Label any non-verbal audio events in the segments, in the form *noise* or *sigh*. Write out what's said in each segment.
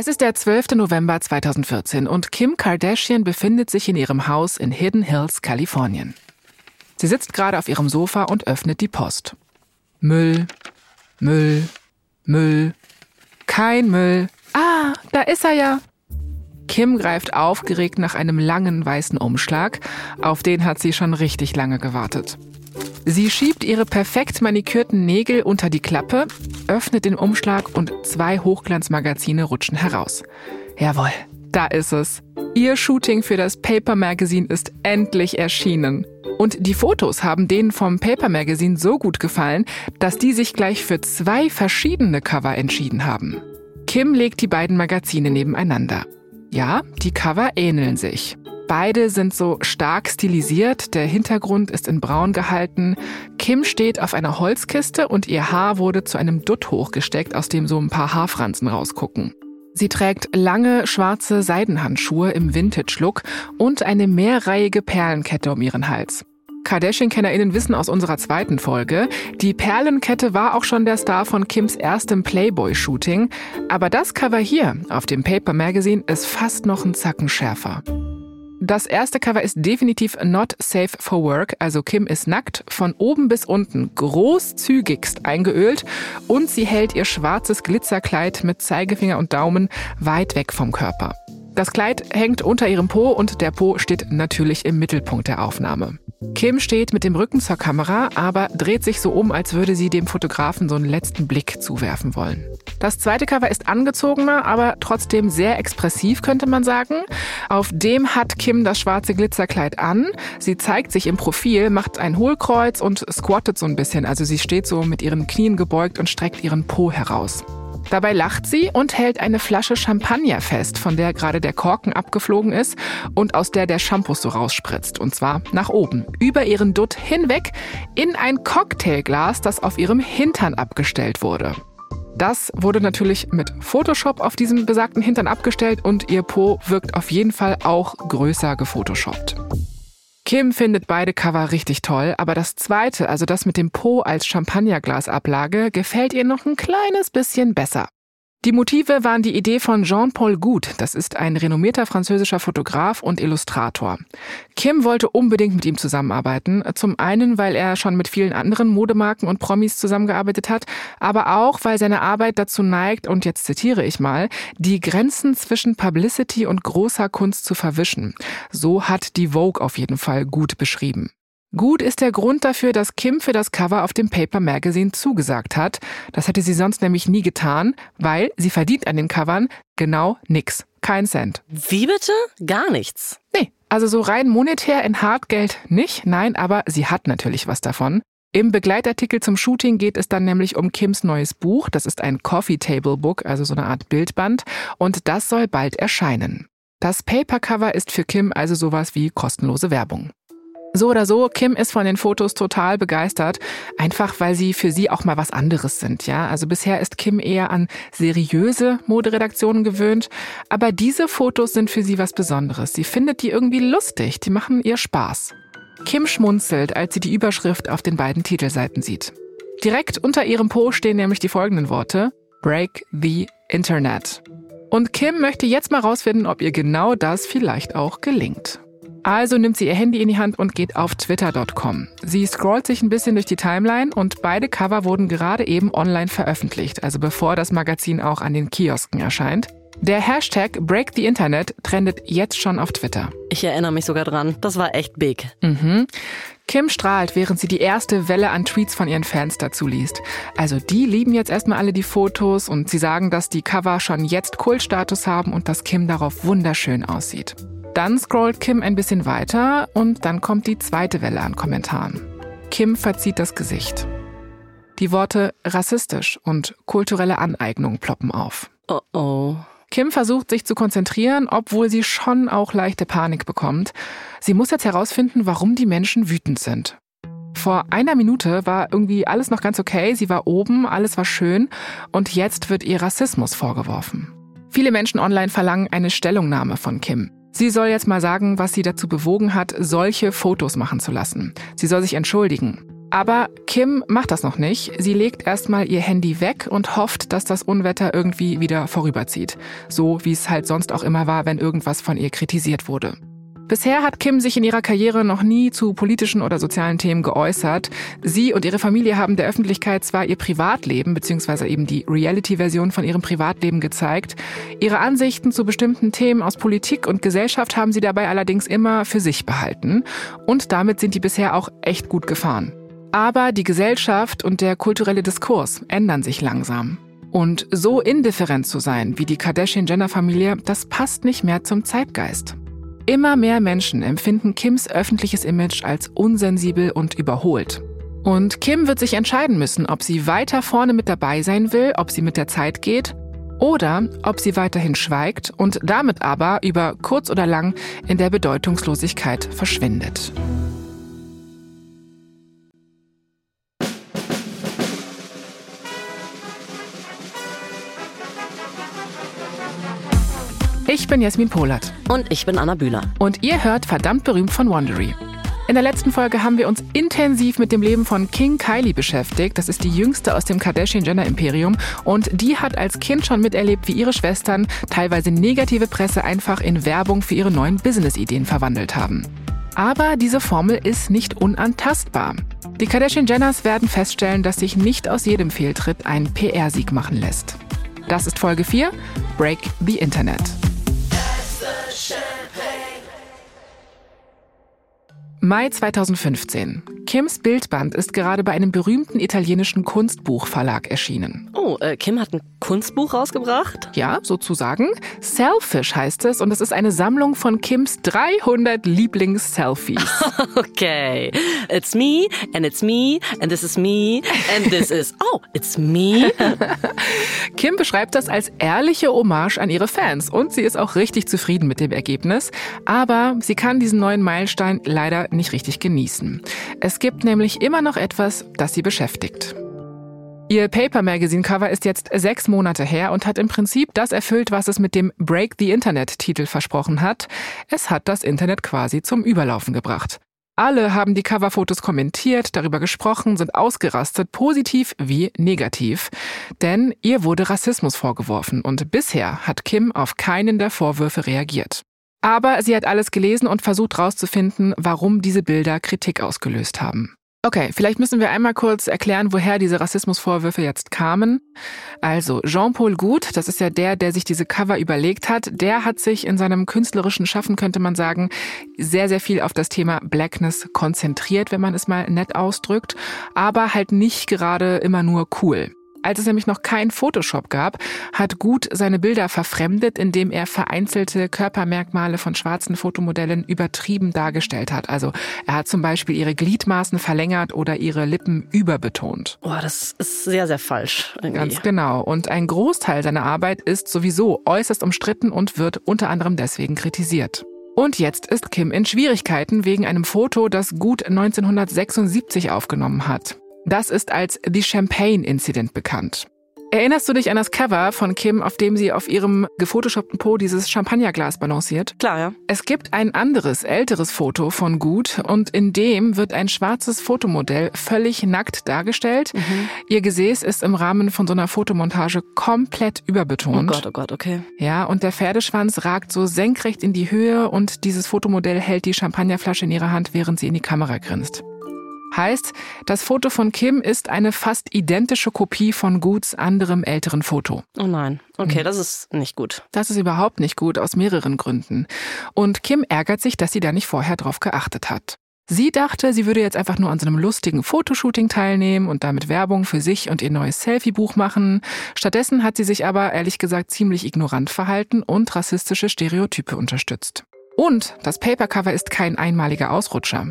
Es ist der 12. November 2014 und Kim Kardashian befindet sich in ihrem Haus in Hidden Hills, Kalifornien. Sie sitzt gerade auf ihrem Sofa und öffnet die Post. Müll, Müll, Müll, kein Müll. Ah, da ist er ja. Kim greift aufgeregt nach einem langen weißen Umschlag. Auf den hat sie schon richtig lange gewartet. Sie schiebt ihre perfekt manikürten Nägel unter die Klappe, öffnet den Umschlag und zwei Hochglanzmagazine rutschen heraus. Jawohl, da ist es. Ihr Shooting für das Paper Magazine ist endlich erschienen. Und die Fotos haben denen vom Paper Magazine so gut gefallen, dass die sich gleich für zwei verschiedene Cover entschieden haben. Kim legt die beiden Magazine nebeneinander. Ja, die Cover ähneln sich. Beide sind so stark stilisiert, der Hintergrund ist in braun gehalten. Kim steht auf einer Holzkiste und ihr Haar wurde zu einem Dutt hochgesteckt, aus dem so ein paar Haarfransen rausgucken. Sie trägt lange schwarze Seidenhandschuhe im Vintage-Look und eine mehrreihige Perlenkette um ihren Hals. Kardashian-KennerInnen wissen aus unserer zweiten Folge, die Perlenkette war auch schon der Star von Kims erstem Playboy-Shooting, aber das Cover hier auf dem Paper Magazine ist fast noch ein Zacken schärfer. Das erste Cover ist definitiv not safe for work, also Kim ist nackt, von oben bis unten großzügigst eingeölt und sie hält ihr schwarzes Glitzerkleid mit Zeigefinger und Daumen weit weg vom Körper. Das Kleid hängt unter ihrem Po und der Po steht natürlich im Mittelpunkt der Aufnahme. Kim steht mit dem Rücken zur Kamera, aber dreht sich so um, als würde sie dem Fotografen so einen letzten Blick zuwerfen wollen. Das zweite Cover ist angezogener, aber trotzdem sehr expressiv, könnte man sagen. Auf dem hat Kim das schwarze Glitzerkleid an. Sie zeigt sich im Profil, macht ein Hohlkreuz und squattet so ein bisschen. Also sie steht so mit ihren Knien gebeugt und streckt ihren Po heraus. Dabei lacht sie und hält eine Flasche Champagner fest, von der gerade der Korken abgeflogen ist und aus der der Shampoo so rausspritzt. Und zwar nach oben, über ihren Dutt hinweg, in ein Cocktailglas, das auf ihrem Hintern abgestellt wurde. Das wurde natürlich mit Photoshop auf diesem besagten Hintern abgestellt und ihr Po wirkt auf jeden Fall auch größer gefotoshoppt. Kim findet beide Cover richtig toll, aber das zweite, also das mit dem Po als Champagnerglasablage, gefällt ihr noch ein kleines bisschen besser. Die Motive waren die Idee von Jean-Paul Goude. Das ist ein renommierter französischer Fotograf und Illustrator. Kim wollte unbedingt mit ihm zusammenarbeiten. Zum einen, weil er schon mit vielen anderen Modemarken und Promis zusammengearbeitet hat, aber auch, weil seine Arbeit dazu neigt, und jetzt zitiere ich mal, die Grenzen zwischen Publicity und großer Kunst zu verwischen. So hat die Vogue auf jeden Fall gut beschrieben. Gut ist der Grund dafür, dass Kim für das Cover auf dem Paper Magazine zugesagt hat. Das hätte sie sonst nämlich nie getan, weil sie verdient an den Covern genau nix. Kein Cent. Wie bitte? Gar nichts. Nee, also so rein monetär in Hartgeld nicht, nein, aber sie hat natürlich was davon. Im Begleitartikel zum Shooting geht es dann nämlich um Kims neues Buch. Das ist ein Coffee Table Book, also so eine Art Bildband. Und das soll bald erscheinen. Das Papercover ist für Kim also sowas wie kostenlose Werbung. So oder so, Kim ist von den Fotos total begeistert, einfach weil sie für sie auch mal was anderes sind, ja. Also bisher ist Kim eher an seriöse Moderedaktionen gewöhnt, aber diese Fotos sind für sie was Besonderes. Sie findet die irgendwie lustig, die machen ihr Spaß. Kim schmunzelt, als sie die Überschrift auf den beiden Titelseiten sieht. Direkt unter ihrem Po stehen nämlich die folgenden Worte: Break the Internet. Und Kim möchte jetzt mal rausfinden, ob ihr genau das vielleicht auch gelingt. Also nimmt sie ihr Handy in die Hand und geht auf twitter.com. Sie scrollt sich ein bisschen durch die Timeline und beide Cover wurden gerade eben online veröffentlicht, also bevor das Magazin auch an den Kiosken erscheint. Der Hashtag Break the Internet trendet jetzt schon auf Twitter. Ich erinnere mich sogar dran. Das war echt big. Mhm. Kim strahlt, während sie die erste Welle an Tweets von ihren Fans dazu liest. Also die lieben jetzt erstmal alle die Fotos und sie sagen, dass die Cover schon jetzt Kultstatus haben und dass Kim darauf wunderschön aussieht. Dann scrollt Kim ein bisschen weiter und dann kommt die zweite Welle an Kommentaren. Kim verzieht das Gesicht. Die Worte rassistisch und kulturelle Aneignung ploppen auf. Oh oh. Kim versucht sich zu konzentrieren, obwohl sie schon auch leichte Panik bekommt. Sie muss jetzt herausfinden, warum die Menschen wütend sind. Vor einer Minute war irgendwie alles noch ganz okay, sie war oben, alles war schön und jetzt wird ihr Rassismus vorgeworfen. Viele Menschen online verlangen eine Stellungnahme von Kim. Sie soll jetzt mal sagen, was sie dazu bewogen hat, solche Fotos machen zu lassen. Sie soll sich entschuldigen. Aber Kim macht das noch nicht. Sie legt erstmal ihr Handy weg und hofft, dass das Unwetter irgendwie wieder vorüberzieht. So wie es halt sonst auch immer war, wenn irgendwas von ihr kritisiert wurde. Bisher hat Kim sich in ihrer Karriere noch nie zu politischen oder sozialen Themen geäußert. Sie und ihre Familie haben der Öffentlichkeit zwar ihr Privatleben bzw. eben die Reality-Version von ihrem Privatleben gezeigt. Ihre Ansichten zu bestimmten Themen aus Politik und Gesellschaft haben sie dabei allerdings immer für sich behalten. Und damit sind die bisher auch echt gut gefahren. Aber die Gesellschaft und der kulturelle Diskurs ändern sich langsam. Und so indifferent zu sein wie die Kardashian-Jenner-Familie, das passt nicht mehr zum Zeitgeist. Immer mehr Menschen empfinden Kims öffentliches Image als unsensibel und überholt. Und Kim wird sich entscheiden müssen, ob sie weiter vorne mit dabei sein will, ob sie mit der Zeit geht oder ob sie weiterhin schweigt und damit aber über kurz oder lang in der Bedeutungslosigkeit verschwindet. Ich bin Jasmin Polat. Und ich bin Anna Bühler. Und ihr hört verdammt berühmt von Wandery. In der letzten Folge haben wir uns intensiv mit dem Leben von King Kylie beschäftigt. Das ist die jüngste aus dem Kardashian-Jenner-Imperium. Und die hat als Kind schon miterlebt, wie ihre Schwestern teilweise negative Presse einfach in Werbung für ihre neuen Business-Ideen verwandelt haben. Aber diese Formel ist nicht unantastbar. Die Kardashian-Jenners werden feststellen, dass sich nicht aus jedem Fehltritt ein PR-Sieg machen lässt. Das ist Folge 4, Break the Internet. Mai 2015. Kims Bildband ist gerade bei einem berühmten italienischen Kunstbuchverlag erschienen. Oh, äh, Kim hat ein Kunstbuch rausgebracht? Ja, sozusagen. Selfish heißt es und es ist eine Sammlung von Kims 300 Lieblings-Selfies. *laughs* okay. It's me and it's me and this is me and this is, *laughs* oh, it's me. *laughs* Kim beschreibt das als ehrliche Hommage an ihre Fans und sie ist auch richtig zufrieden mit dem Ergebnis. Aber sie kann diesen neuen Meilenstein leider nicht richtig genießen. Es gibt nämlich immer noch etwas, das sie beschäftigt. Ihr Paper Magazine Cover ist jetzt sechs Monate her und hat im Prinzip das erfüllt, was es mit dem Break the Internet Titel versprochen hat. Es hat das Internet quasi zum Überlaufen gebracht. Alle haben die Coverfotos kommentiert, darüber gesprochen, sind ausgerastet, positiv wie negativ. Denn ihr wurde Rassismus vorgeworfen und bisher hat Kim auf keinen der Vorwürfe reagiert. Aber sie hat alles gelesen und versucht herauszufinden, warum diese Bilder Kritik ausgelöst haben. Okay, vielleicht müssen wir einmal kurz erklären, woher diese Rassismusvorwürfe jetzt kamen. Also, Jean-Paul Gut, das ist ja der, der sich diese Cover überlegt hat, der hat sich in seinem künstlerischen Schaffen, könnte man sagen, sehr, sehr viel auf das Thema Blackness konzentriert, wenn man es mal nett ausdrückt, aber halt nicht gerade immer nur cool. Als es nämlich noch kein Photoshop gab, hat Gut seine Bilder verfremdet, indem er vereinzelte Körpermerkmale von schwarzen Fotomodellen übertrieben dargestellt hat. Also er hat zum Beispiel ihre Gliedmaßen verlängert oder ihre Lippen überbetont. Boah, das ist sehr, sehr falsch. Irgendwie. Ganz genau. Und ein Großteil seiner Arbeit ist sowieso äußerst umstritten und wird unter anderem deswegen kritisiert. Und jetzt ist Kim in Schwierigkeiten wegen einem Foto, das Gut 1976 aufgenommen hat. Das ist als The Champagne Incident bekannt. Erinnerst du dich an das Cover von Kim, auf dem sie auf ihrem gefotoshoppten Po dieses Champagnerglas balanciert? Klar, ja. Es gibt ein anderes, älteres Foto von Gut und in dem wird ein schwarzes Fotomodell völlig nackt dargestellt. Mhm. Ihr Gesäß ist im Rahmen von so einer Fotomontage komplett überbetont. Oh Gott, oh Gott, okay. Ja, und der Pferdeschwanz ragt so senkrecht in die Höhe und dieses Fotomodell hält die Champagnerflasche in ihrer Hand, während sie in die Kamera grinst. Heißt, das Foto von Kim ist eine fast identische Kopie von Guts anderem älteren Foto. Oh nein. Okay, mhm. das ist nicht gut. Das ist überhaupt nicht gut aus mehreren Gründen. Und Kim ärgert sich, dass sie da nicht vorher drauf geachtet hat. Sie dachte, sie würde jetzt einfach nur an so einem lustigen Fotoshooting teilnehmen und damit Werbung für sich und ihr neues Selfie-Buch machen. Stattdessen hat sie sich aber ehrlich gesagt ziemlich ignorant verhalten und rassistische Stereotype unterstützt. Und das Papercover ist kein einmaliger Ausrutscher.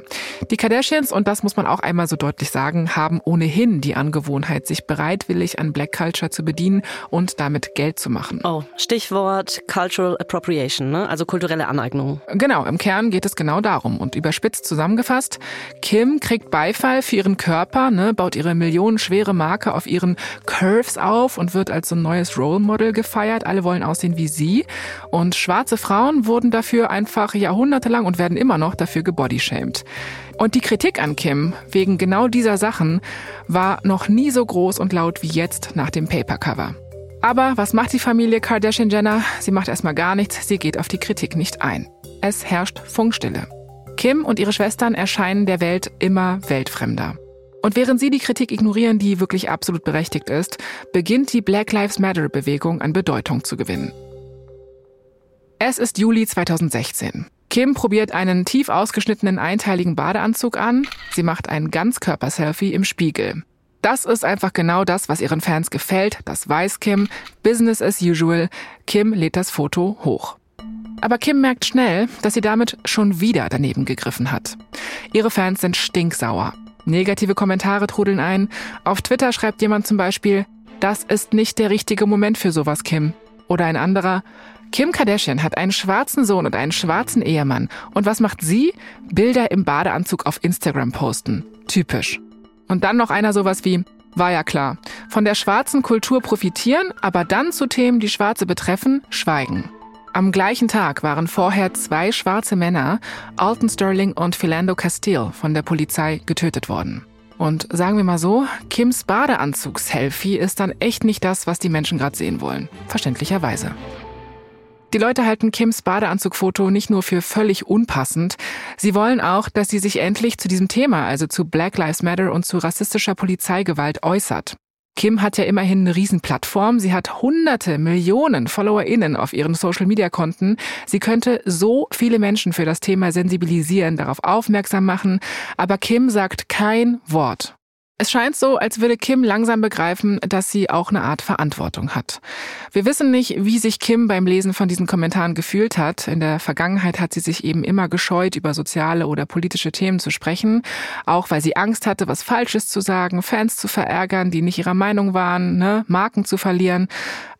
Die Kardashians, und das muss man auch einmal so deutlich sagen, haben ohnehin die Angewohnheit, sich bereitwillig an Black Culture zu bedienen und damit Geld zu machen. Oh, Stichwort Cultural Appropriation, ne? also kulturelle Aneignung. Genau, im Kern geht es genau darum. Und überspitzt zusammengefasst, Kim kriegt Beifall für ihren Körper, ne, baut ihre millionenschwere Marke auf ihren Curves auf und wird als so ein neues Role Model gefeiert. Alle wollen aussehen wie sie. Und schwarze Frauen wurden dafür einfach einfach jahrhundertelang und werden immer noch dafür gebodyshamed. Und die Kritik an Kim wegen genau dieser Sachen war noch nie so groß und laut wie jetzt nach dem Papercover. Aber was macht die Familie Kardashian-Jenner? Sie macht erstmal gar nichts, sie geht auf die Kritik nicht ein. Es herrscht Funkstille. Kim und ihre Schwestern erscheinen der Welt immer weltfremder. Und während sie die Kritik ignorieren, die wirklich absolut berechtigt ist, beginnt die Black Lives Matter-Bewegung an Bedeutung zu gewinnen. Es ist Juli 2016. Kim probiert einen tief ausgeschnittenen einteiligen Badeanzug an. Sie macht ein Ganzkörper-Selfie im Spiegel. Das ist einfach genau das, was ihren Fans gefällt. Das weiß Kim. Business as usual. Kim lädt das Foto hoch. Aber Kim merkt schnell, dass sie damit schon wieder daneben gegriffen hat. Ihre Fans sind stinksauer. Negative Kommentare trudeln ein. Auf Twitter schreibt jemand zum Beispiel, das ist nicht der richtige Moment für sowas, Kim. Oder ein anderer, Kim Kardashian hat einen schwarzen Sohn und einen schwarzen Ehemann. Und was macht sie? Bilder im Badeanzug auf Instagram posten. Typisch. Und dann noch einer sowas wie, war ja klar, von der schwarzen Kultur profitieren, aber dann zu Themen, die Schwarze betreffen, schweigen. Am gleichen Tag waren vorher zwei schwarze Männer, Alton Sterling und Philando Castile, von der Polizei getötet worden. Und sagen wir mal so, Kims Badeanzugs-Selfie ist dann echt nicht das, was die Menschen gerade sehen wollen. Verständlicherweise. Die Leute halten Kims Badeanzugfoto nicht nur für völlig unpassend, sie wollen auch, dass sie sich endlich zu diesem Thema, also zu Black Lives Matter und zu rassistischer Polizeigewalt äußert. Kim hat ja immerhin eine Riesenplattform. Sie hat hunderte Millionen FollowerInnen auf ihren Social-Media-Konten. Sie könnte so viele Menschen für das Thema sensibilisieren, darauf aufmerksam machen. Aber Kim sagt kein Wort. Es scheint so, als würde Kim langsam begreifen, dass sie auch eine Art Verantwortung hat. Wir wissen nicht, wie sich Kim beim Lesen von diesen Kommentaren gefühlt hat. In der Vergangenheit hat sie sich eben immer gescheut, über soziale oder politische Themen zu sprechen, auch weil sie Angst hatte, was Falsches zu sagen, Fans zu verärgern, die nicht ihrer Meinung waren, ne, Marken zu verlieren.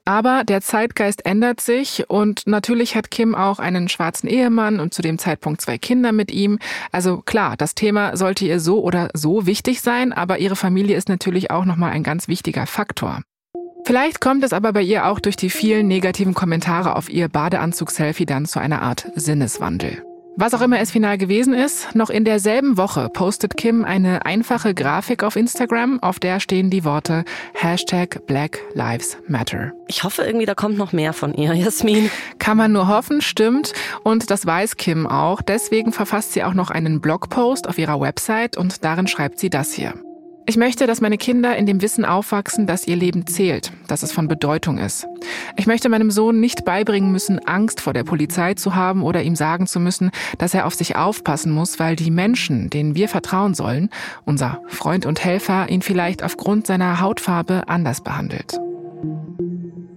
Aber der Zeitgeist ändert sich und natürlich hat Kim auch einen schwarzen Ehemann und zu dem Zeitpunkt zwei Kinder mit ihm. Also klar, das Thema sollte ihr so oder so wichtig sein, aber ihre Familie ist natürlich auch nochmal ein ganz wichtiger Faktor. Vielleicht kommt es aber bei ihr auch durch die vielen negativen Kommentare auf ihr Badeanzug-Selfie dann zu einer Art Sinneswandel. Was auch immer es final gewesen ist, noch in derselben Woche postet Kim eine einfache Grafik auf Instagram, auf der stehen die Worte Hashtag Black Lives Matter. Ich hoffe irgendwie, da kommt noch mehr von ihr, *laughs* Jasmin. Kann man nur hoffen, stimmt. Und das weiß Kim auch. Deswegen verfasst sie auch noch einen Blogpost auf ihrer Website und darin schreibt sie das hier. Ich möchte, dass meine Kinder in dem Wissen aufwachsen, dass ihr Leben zählt, dass es von Bedeutung ist. Ich möchte meinem Sohn nicht beibringen müssen, Angst vor der Polizei zu haben oder ihm sagen zu müssen, dass er auf sich aufpassen muss, weil die Menschen, denen wir vertrauen sollen, unser Freund und Helfer, ihn vielleicht aufgrund seiner Hautfarbe anders behandelt.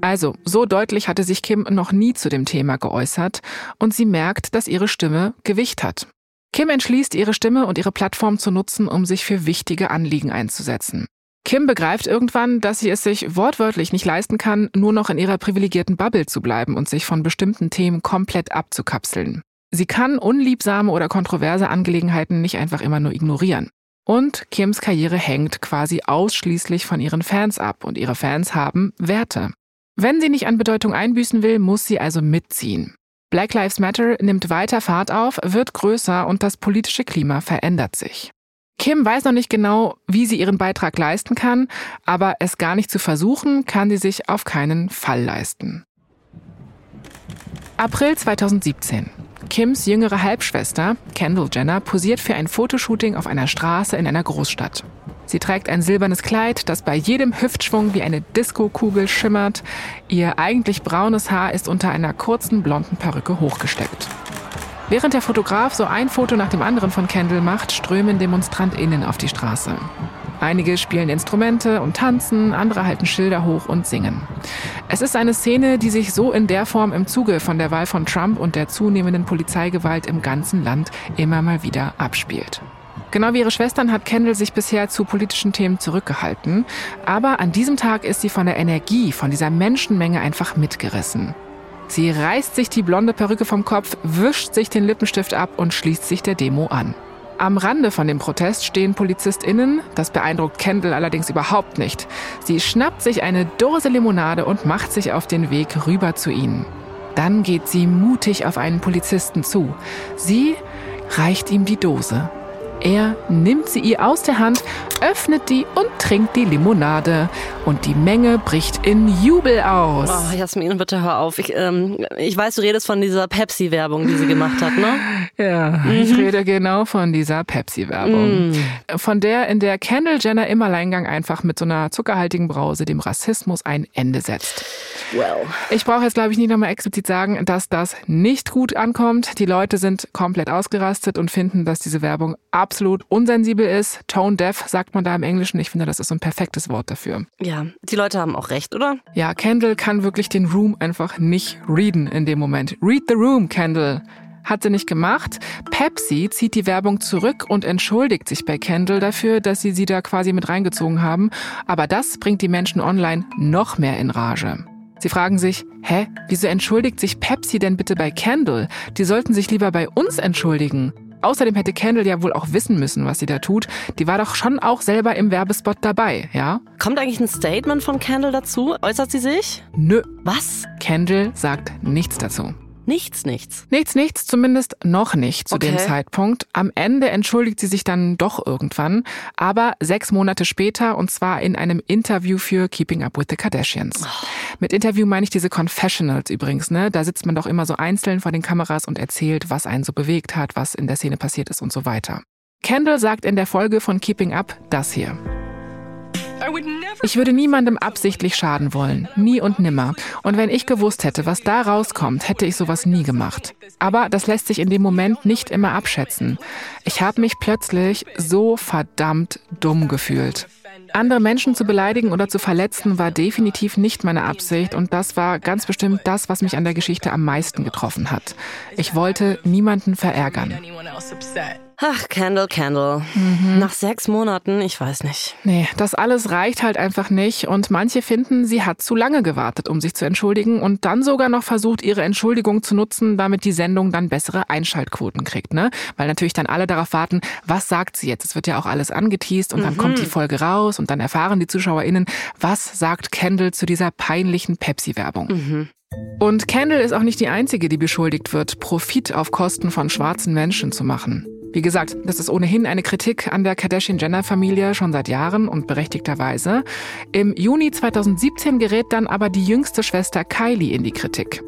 Also, so deutlich hatte sich Kim noch nie zu dem Thema geäußert und sie merkt, dass ihre Stimme Gewicht hat. Kim entschließt, ihre Stimme und ihre Plattform zu nutzen, um sich für wichtige Anliegen einzusetzen. Kim begreift irgendwann, dass sie es sich wortwörtlich nicht leisten kann, nur noch in ihrer privilegierten Bubble zu bleiben und sich von bestimmten Themen komplett abzukapseln. Sie kann unliebsame oder kontroverse Angelegenheiten nicht einfach immer nur ignorieren. Und Kims Karriere hängt quasi ausschließlich von ihren Fans ab und ihre Fans haben Werte. Wenn sie nicht an Bedeutung einbüßen will, muss sie also mitziehen. Black Lives Matter nimmt weiter Fahrt auf, wird größer und das politische Klima verändert sich. Kim weiß noch nicht genau, wie sie ihren Beitrag leisten kann, aber es gar nicht zu versuchen, kann sie sich auf keinen Fall leisten. April 2017. Kims jüngere Halbschwester, Kendall Jenner, posiert für ein Fotoshooting auf einer Straße in einer Großstadt. Sie trägt ein silbernes Kleid, das bei jedem Hüftschwung wie eine Diskokugel schimmert. Ihr eigentlich braunes Haar ist unter einer kurzen blonden Perücke hochgesteckt. Während der Fotograf so ein Foto nach dem anderen von Kendall macht, strömen DemonstrantInnen auf die Straße. Einige spielen Instrumente und tanzen, andere halten Schilder hoch und singen. Es ist eine Szene, die sich so in der Form im Zuge von der Wahl von Trump und der zunehmenden Polizeigewalt im ganzen Land immer mal wieder abspielt. Genau wie ihre Schwestern hat Kendall sich bisher zu politischen Themen zurückgehalten. Aber an diesem Tag ist sie von der Energie, von dieser Menschenmenge einfach mitgerissen. Sie reißt sich die blonde Perücke vom Kopf, wischt sich den Lippenstift ab und schließt sich der Demo an. Am Rande von dem Protest stehen PolizistInnen. Das beeindruckt Kendall allerdings überhaupt nicht. Sie schnappt sich eine Dose Limonade und macht sich auf den Weg rüber zu ihnen. Dann geht sie mutig auf einen Polizisten zu. Sie reicht ihm die Dose. Er nimmt sie ihr aus der Hand, öffnet die und trinkt die Limonade. Und die Menge bricht in Jubel aus. Oh, Jasmin, bitte hör auf. Ich, ähm, ich weiß, du redest von dieser Pepsi-Werbung, die sie gemacht hat, ne? *laughs* Ja, mhm. ich rede genau von dieser Pepsi-Werbung. Mhm. Von der, in der Kendall Jenner im Alleingang einfach mit so einer zuckerhaltigen Brause dem Rassismus ein Ende setzt. Well. Ich brauche jetzt, glaube ich, nicht nochmal explizit sagen, dass das nicht gut ankommt. Die Leute sind komplett ausgerastet und finden, dass diese Werbung absolut unsensibel ist. Tone deaf sagt man da im Englischen. Ich finde, das ist so ein perfektes Wort dafür. Ja, die Leute haben auch recht, oder? Ja, Kendall kann wirklich den Room einfach nicht readen in dem Moment. Read the room, Kendall. Hat sie nicht gemacht. Pepsi zieht die Werbung zurück und entschuldigt sich bei Kendall dafür, dass sie sie da quasi mit reingezogen haben. Aber das bringt die Menschen online noch mehr in Rage. Sie fragen sich, hä, wieso entschuldigt sich Pepsi denn bitte bei Kendall? Die sollten sich lieber bei uns entschuldigen. Außerdem hätte Kendall ja wohl auch wissen müssen, was sie da tut. Die war doch schon auch selber im Werbespot dabei, ja? Kommt eigentlich ein Statement von Kendall dazu? Äußert sie sich? Nö. Was? Kendall sagt nichts dazu. Nichts, nichts. Nichts, nichts, zumindest noch nicht zu okay. dem Zeitpunkt. Am Ende entschuldigt sie sich dann doch irgendwann, aber sechs Monate später und zwar in einem Interview für Keeping Up with the Kardashians. Oh. Mit Interview meine ich diese Confessionals übrigens, ne? Da sitzt man doch immer so einzeln vor den Kameras und erzählt, was einen so bewegt hat, was in der Szene passiert ist und so weiter. Kendall sagt in der Folge von Keeping Up das hier. Ich würde niemandem absichtlich schaden wollen. Nie und nimmer. Und wenn ich gewusst hätte, was da rauskommt, hätte ich sowas nie gemacht. Aber das lässt sich in dem Moment nicht immer abschätzen. Ich habe mich plötzlich so verdammt dumm gefühlt. Andere Menschen zu beleidigen oder zu verletzen war definitiv nicht meine Absicht und das war ganz bestimmt das, was mich an der Geschichte am meisten getroffen hat. Ich wollte niemanden verärgern. Ach, Candle, Candle. Mhm. Nach sechs Monaten, ich weiß nicht. Nee, das alles reicht halt einfach nicht. Und manche finden, sie hat zu lange gewartet, um sich zu entschuldigen und dann sogar noch versucht, ihre Entschuldigung zu nutzen, damit die Sendung dann bessere Einschaltquoten kriegt, ne? Weil natürlich dann alle darauf warten, was sagt sie jetzt? Es wird ja auch alles angeteased und dann mhm. kommt die Folge raus und dann erfahren die ZuschauerInnen, was sagt Kendall zu dieser peinlichen Pepsi-Werbung. Mhm. Und Kendall ist auch nicht die einzige, die beschuldigt wird, Profit auf Kosten von schwarzen Menschen zu machen. Wie gesagt, das ist ohnehin eine Kritik an der Kardashian-Jenner-Familie schon seit Jahren und berechtigterweise. Im Juni 2017 gerät dann aber die jüngste Schwester Kylie in die Kritik.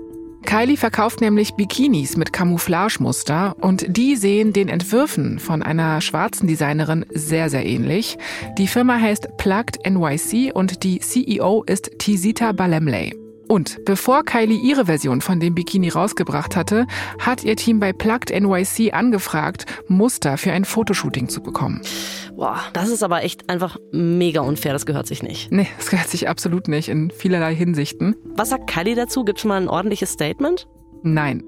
Kylie verkauft nämlich Bikinis mit Camouflagemuster und die sehen den Entwürfen von einer schwarzen Designerin sehr, sehr ähnlich. Die Firma heißt Plugged NYC und die CEO ist Tizita Balemley. Und bevor Kylie ihre Version von dem Bikini rausgebracht hatte, hat ihr Team bei Plugged NYC angefragt, Muster für ein Fotoshooting zu bekommen. Boah, das ist aber echt einfach mega unfair. Das gehört sich nicht. Nee, das gehört sich absolut nicht in vielerlei Hinsichten. Was sagt Kylie dazu? Gibt es mal ein ordentliches Statement? Nein.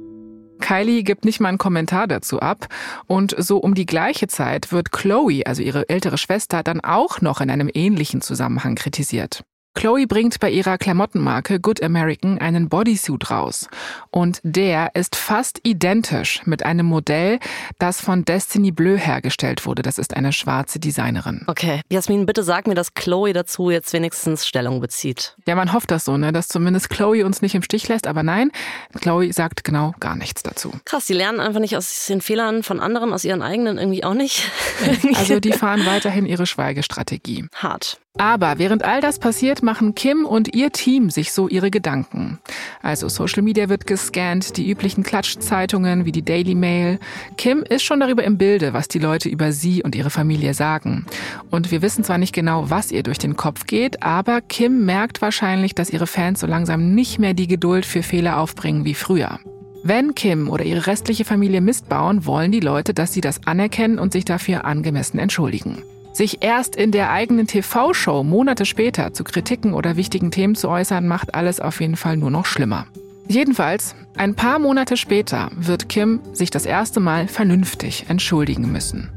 Kylie gibt nicht mal einen Kommentar dazu ab. Und so um die gleiche Zeit wird Chloe, also ihre ältere Schwester, dann auch noch in einem ähnlichen Zusammenhang kritisiert. Chloe bringt bei ihrer Klamottenmarke Good American einen Bodysuit raus. Und der ist fast identisch mit einem Modell, das von Destiny Bleu hergestellt wurde. Das ist eine schwarze Designerin. Okay. Jasmin, bitte sag mir, dass Chloe dazu jetzt wenigstens Stellung bezieht. Ja, man hofft das so, ne? Dass zumindest Chloe uns nicht im Stich lässt. Aber nein, Chloe sagt genau gar nichts dazu. Krass, die lernen einfach nicht aus den Fehlern von anderen, aus ihren eigenen irgendwie auch nicht. *laughs* also die fahren weiterhin ihre Schweigestrategie. Hart. Aber während all das passiert, machen Kim und ihr Team sich so ihre Gedanken. Also Social Media wird gescannt, die üblichen Klatschzeitungen wie die Daily Mail. Kim ist schon darüber im Bilde, was die Leute über sie und ihre Familie sagen. Und wir wissen zwar nicht genau, was ihr durch den Kopf geht, aber Kim merkt wahrscheinlich, dass ihre Fans so langsam nicht mehr die Geduld für Fehler aufbringen wie früher. Wenn Kim oder ihre restliche Familie Mist bauen, wollen die Leute, dass sie das anerkennen und sich dafür angemessen entschuldigen. Sich erst in der eigenen TV-Show Monate später zu Kritiken oder wichtigen Themen zu äußern, macht alles auf jeden Fall nur noch schlimmer. Jedenfalls, ein paar Monate später wird Kim sich das erste Mal vernünftig entschuldigen müssen.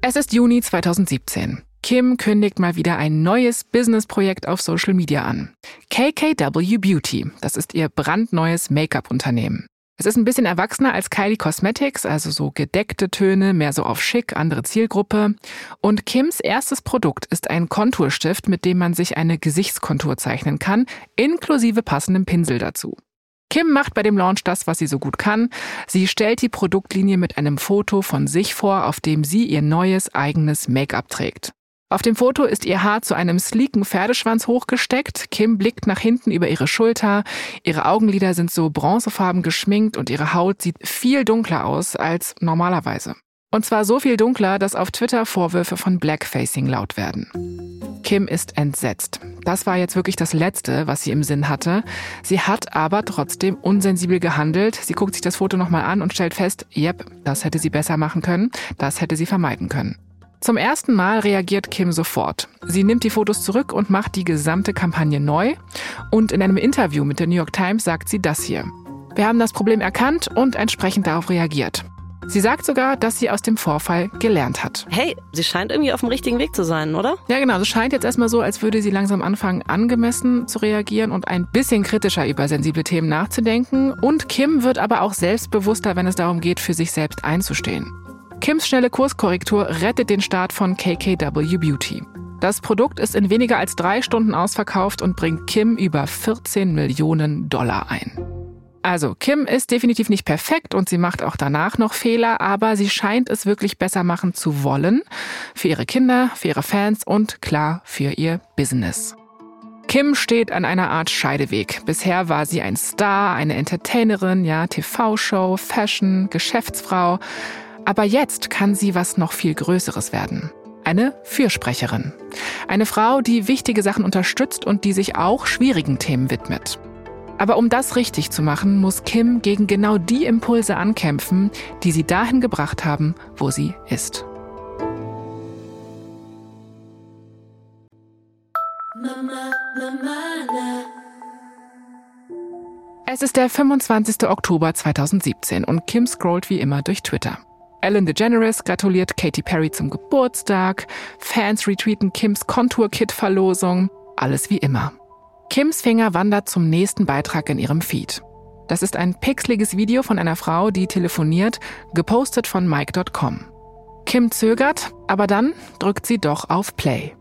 Es ist Juni 2017. Kim kündigt mal wieder ein neues Businessprojekt auf Social Media an. KKW Beauty, das ist ihr brandneues Make-up-Unternehmen. Es ist ein bisschen erwachsener als Kylie Cosmetics, also so gedeckte Töne, mehr so auf schick, andere Zielgruppe. Und Kims erstes Produkt ist ein Konturstift, mit dem man sich eine Gesichtskontur zeichnen kann, inklusive passendem Pinsel dazu. Kim macht bei dem Launch das, was sie so gut kann. Sie stellt die Produktlinie mit einem Foto von sich vor, auf dem sie ihr neues eigenes Make-up trägt. Auf dem Foto ist ihr Haar zu einem sleeken Pferdeschwanz hochgesteckt. Kim blickt nach hinten über ihre Schulter. Ihre Augenlider sind so bronzefarben geschminkt und ihre Haut sieht viel dunkler aus als normalerweise. Und zwar so viel dunkler, dass auf Twitter Vorwürfe von Blackfacing laut werden. Kim ist entsetzt. Das war jetzt wirklich das Letzte, was sie im Sinn hatte. Sie hat aber trotzdem unsensibel gehandelt. Sie guckt sich das Foto nochmal an und stellt fest, yep, das hätte sie besser machen können, das hätte sie vermeiden können. Zum ersten Mal reagiert Kim sofort. Sie nimmt die Fotos zurück und macht die gesamte Kampagne neu. Und in einem Interview mit der New York Times sagt sie das hier. Wir haben das Problem erkannt und entsprechend darauf reagiert. Sie sagt sogar, dass sie aus dem Vorfall gelernt hat. Hey, sie scheint irgendwie auf dem richtigen Weg zu sein, oder? Ja, genau. Es scheint jetzt erstmal so, als würde sie langsam anfangen, angemessen zu reagieren und ein bisschen kritischer über sensible Themen nachzudenken. Und Kim wird aber auch selbstbewusster, wenn es darum geht, für sich selbst einzustehen. Kims schnelle Kurskorrektur rettet den Start von KKW Beauty. Das Produkt ist in weniger als drei Stunden ausverkauft und bringt Kim über 14 Millionen Dollar ein. Also, Kim ist definitiv nicht perfekt und sie macht auch danach noch Fehler, aber sie scheint es wirklich besser machen zu wollen. Für ihre Kinder, für ihre Fans und klar für ihr Business. Kim steht an einer Art Scheideweg. Bisher war sie ein Star, eine Entertainerin, ja, TV-Show, Fashion, Geschäftsfrau. Aber jetzt kann sie was noch viel Größeres werden. Eine Fürsprecherin. Eine Frau, die wichtige Sachen unterstützt und die sich auch schwierigen Themen widmet. Aber um das richtig zu machen, muss Kim gegen genau die Impulse ankämpfen, die sie dahin gebracht haben, wo sie ist. Es ist der 25. Oktober 2017 und Kim scrollt wie immer durch Twitter. Ellen DeGeneres gratuliert Katy Perry zum Geburtstag, Fans retweeten Kims Contour-Kit-Verlosung, alles wie immer. Kims Finger wandert zum nächsten Beitrag in ihrem Feed. Das ist ein pixeliges Video von einer Frau, die telefoniert, gepostet von Mike.com. Kim zögert, aber dann drückt sie doch auf Play.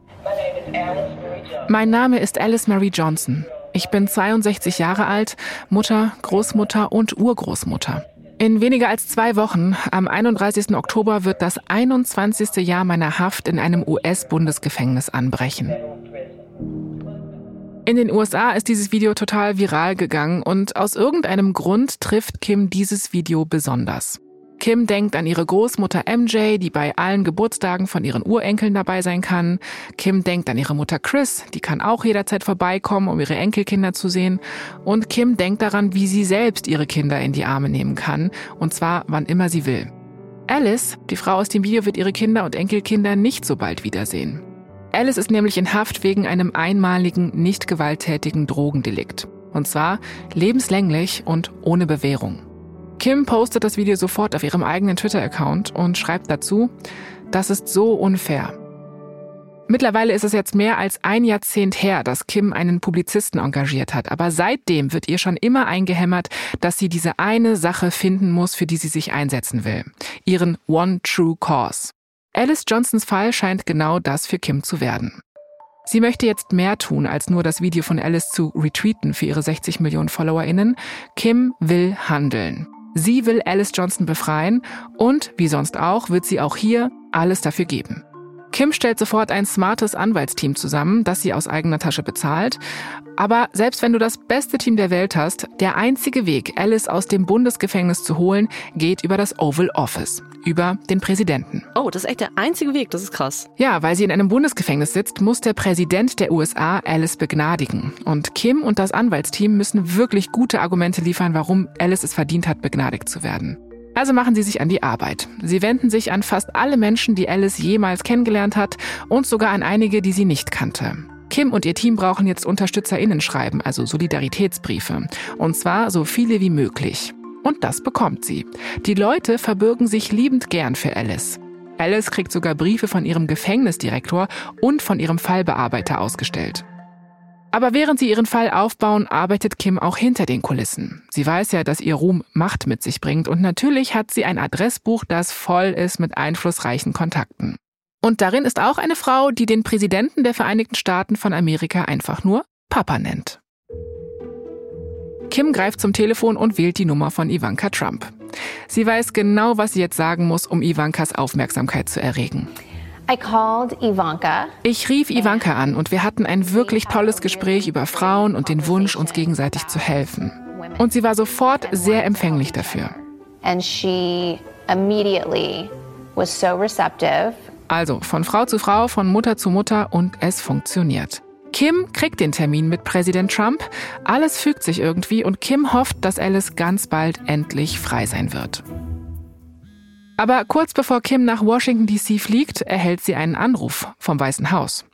Mein Name ist Alice Marie Johnson. Ich bin 62 Jahre alt, Mutter, Großmutter und Urgroßmutter. In weniger als zwei Wochen, am 31. Oktober, wird das 21. Jahr meiner Haft in einem US-Bundesgefängnis anbrechen. In den USA ist dieses Video total viral gegangen und aus irgendeinem Grund trifft Kim dieses Video besonders. Kim denkt an ihre Großmutter MJ, die bei allen Geburtstagen von ihren Urenkeln dabei sein kann. Kim denkt an ihre Mutter Chris, die kann auch jederzeit vorbeikommen, um ihre Enkelkinder zu sehen. Und Kim denkt daran, wie sie selbst ihre Kinder in die Arme nehmen kann, und zwar wann immer sie will. Alice, die Frau aus dem Video, wird ihre Kinder und Enkelkinder nicht so bald wiedersehen. Alice ist nämlich in Haft wegen einem einmaligen, nicht gewalttätigen Drogendelikt. Und zwar lebenslänglich und ohne Bewährung. Kim postet das Video sofort auf ihrem eigenen Twitter-Account und schreibt dazu, das ist so unfair. Mittlerweile ist es jetzt mehr als ein Jahrzehnt her, dass Kim einen Publizisten engagiert hat, aber seitdem wird ihr schon immer eingehämmert, dass sie diese eine Sache finden muss, für die sie sich einsetzen will. Ihren One True Cause. Alice Johnsons Fall scheint genau das für Kim zu werden. Sie möchte jetzt mehr tun, als nur das Video von Alice zu retweeten für ihre 60 Millionen FollowerInnen. Kim will handeln. Sie will Alice Johnson befreien und, wie sonst auch, wird sie auch hier alles dafür geben. Kim stellt sofort ein smartes Anwaltsteam zusammen, das sie aus eigener Tasche bezahlt. Aber selbst wenn du das beste Team der Welt hast, der einzige Weg, Alice aus dem Bundesgefängnis zu holen, geht über das Oval Office, über den Präsidenten. Oh, das ist echt der einzige Weg, das ist krass. Ja, weil sie in einem Bundesgefängnis sitzt, muss der Präsident der USA Alice begnadigen. Und Kim und das Anwaltsteam müssen wirklich gute Argumente liefern, warum Alice es verdient hat, begnadigt zu werden. Also machen sie sich an die Arbeit. Sie wenden sich an fast alle Menschen, die Alice jemals kennengelernt hat und sogar an einige, die sie nicht kannte. Kim und ihr Team brauchen jetzt UnterstützerInnen-Schreiben, also Solidaritätsbriefe. Und zwar so viele wie möglich. Und das bekommt sie. Die Leute verbürgen sich liebend gern für Alice. Alice kriegt sogar Briefe von ihrem Gefängnisdirektor und von ihrem Fallbearbeiter ausgestellt. Aber während sie ihren Fall aufbauen, arbeitet Kim auch hinter den Kulissen. Sie weiß ja, dass ihr Ruhm Macht mit sich bringt und natürlich hat sie ein Adressbuch, das voll ist mit einflussreichen Kontakten. Und darin ist auch eine Frau, die den Präsidenten der Vereinigten Staaten von Amerika einfach nur Papa nennt. Kim greift zum Telefon und wählt die Nummer von Ivanka Trump. Sie weiß genau, was sie jetzt sagen muss, um Ivankas Aufmerksamkeit zu erregen. Ich rief Ivanka an und wir hatten ein wirklich tolles Gespräch über Frauen und den Wunsch, uns gegenseitig zu helfen. Und sie war sofort sehr empfänglich dafür. Also von Frau zu Frau, von Mutter zu Mutter und es funktioniert. Kim kriegt den Termin mit Präsident Trump. Alles fügt sich irgendwie und Kim hofft, dass Alice ganz bald endlich frei sein wird. Aber kurz bevor Kim nach Washington DC fliegt, erhält sie einen Anruf vom Weißen Haus.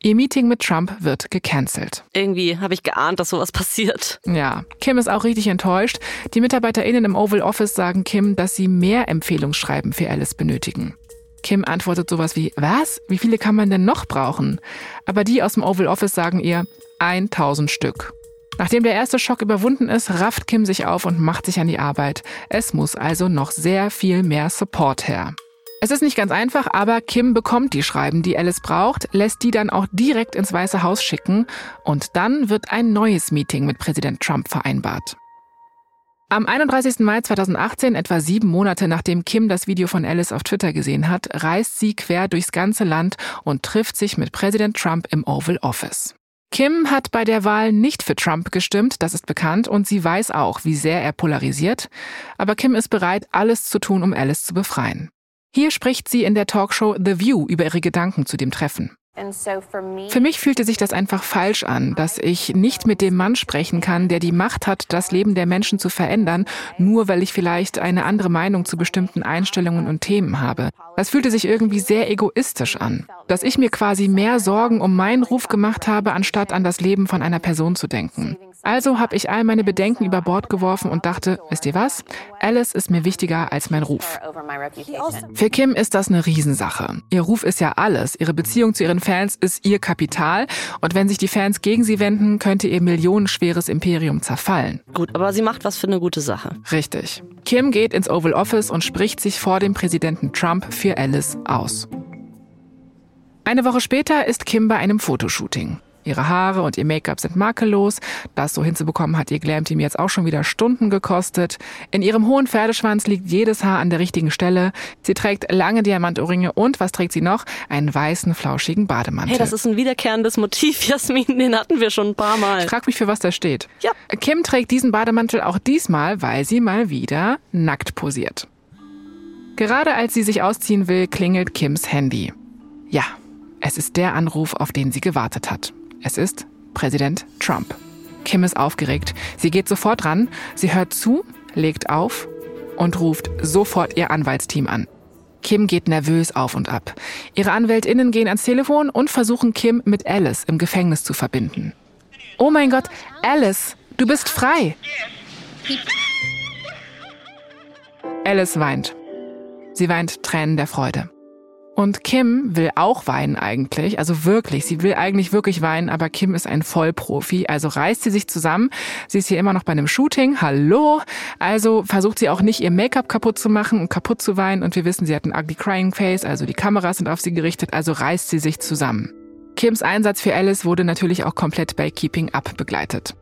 Ihr Meeting mit Trump wird gecancelt. Irgendwie habe ich geahnt, dass sowas passiert. Ja, Kim ist auch richtig enttäuscht. Die MitarbeiterInnen im Oval Office sagen Kim, dass sie mehr Empfehlungsschreiben für Alice benötigen. Kim antwortet sowas wie, was? Wie viele kann man denn noch brauchen? Aber die aus dem Oval Office sagen ihr, 1000 Stück. Nachdem der erste Schock überwunden ist, rafft Kim sich auf und macht sich an die Arbeit. Es muss also noch sehr viel mehr Support her. Es ist nicht ganz einfach, aber Kim bekommt die Schreiben, die Alice braucht, lässt die dann auch direkt ins Weiße Haus schicken und dann wird ein neues Meeting mit Präsident Trump vereinbart. Am 31. Mai 2018, etwa sieben Monate nachdem Kim das Video von Alice auf Twitter gesehen hat, reist sie quer durchs ganze Land und trifft sich mit Präsident Trump im Oval Office. Kim hat bei der Wahl nicht für Trump gestimmt, das ist bekannt, und sie weiß auch, wie sehr er polarisiert. Aber Kim ist bereit, alles zu tun, um Alice zu befreien. Hier spricht sie in der Talkshow The View über ihre Gedanken zu dem Treffen. Für mich fühlte sich das einfach falsch an, dass ich nicht mit dem Mann sprechen kann, der die Macht hat, das Leben der Menschen zu verändern, nur weil ich vielleicht eine andere Meinung zu bestimmten Einstellungen und Themen habe. Das fühlte sich irgendwie sehr egoistisch an, dass ich mir quasi mehr Sorgen um meinen Ruf gemacht habe, anstatt an das Leben von einer Person zu denken. Also habe ich all meine Bedenken über Bord geworfen und dachte, wisst ihr was? Alice ist mir wichtiger als mein Ruf. Für Kim ist das eine Riesensache. Ihr Ruf ist ja alles. Ihre Beziehung zu ihren Fans ist ihr Kapital. Und wenn sich die Fans gegen sie wenden, könnte ihr millionenschweres Imperium zerfallen. Gut, aber sie macht was für eine gute Sache. Richtig. Kim geht ins Oval Office und spricht sich vor dem Präsidenten Trump für Alice aus. Eine Woche später ist Kim bei einem Fotoshooting. Ihre Haare und ihr Make-up sind makellos. Das so hinzubekommen hat ihr Glam-Team jetzt auch schon wieder Stunden gekostet. In ihrem hohen Pferdeschwanz liegt jedes Haar an der richtigen Stelle. Sie trägt lange Diamantohrringe und was trägt sie noch? Einen weißen, flauschigen Bademantel. Hey, das ist ein wiederkehrendes Motiv, *laughs* Jasmin. Den hatten wir schon ein paar Mal. Ich frag mich, für was das steht. Ja. Kim trägt diesen Bademantel auch diesmal, weil sie mal wieder nackt posiert. Gerade als sie sich ausziehen will, klingelt Kims Handy. Ja, es ist der Anruf, auf den sie gewartet hat. Es ist Präsident Trump. Kim ist aufgeregt. Sie geht sofort ran, sie hört zu, legt auf und ruft sofort ihr Anwaltsteam an. Kim geht nervös auf und ab. Ihre Anwältinnen gehen ans Telefon und versuchen Kim mit Alice im Gefängnis zu verbinden. Oh mein Gott, Alice, du bist frei. Alice weint. Sie weint Tränen der Freude. Und Kim will auch weinen eigentlich, also wirklich, sie will eigentlich wirklich weinen, aber Kim ist ein Vollprofi, also reißt sie sich zusammen. Sie ist hier immer noch bei einem Shooting, hallo. Also versucht sie auch nicht ihr Make-up kaputt zu machen und kaputt zu weinen und wir wissen, sie hat ein ugly crying face, also die Kameras sind auf sie gerichtet, also reißt sie sich zusammen. Kims Einsatz für Alice wurde natürlich auch komplett bei Keeping Up begleitet.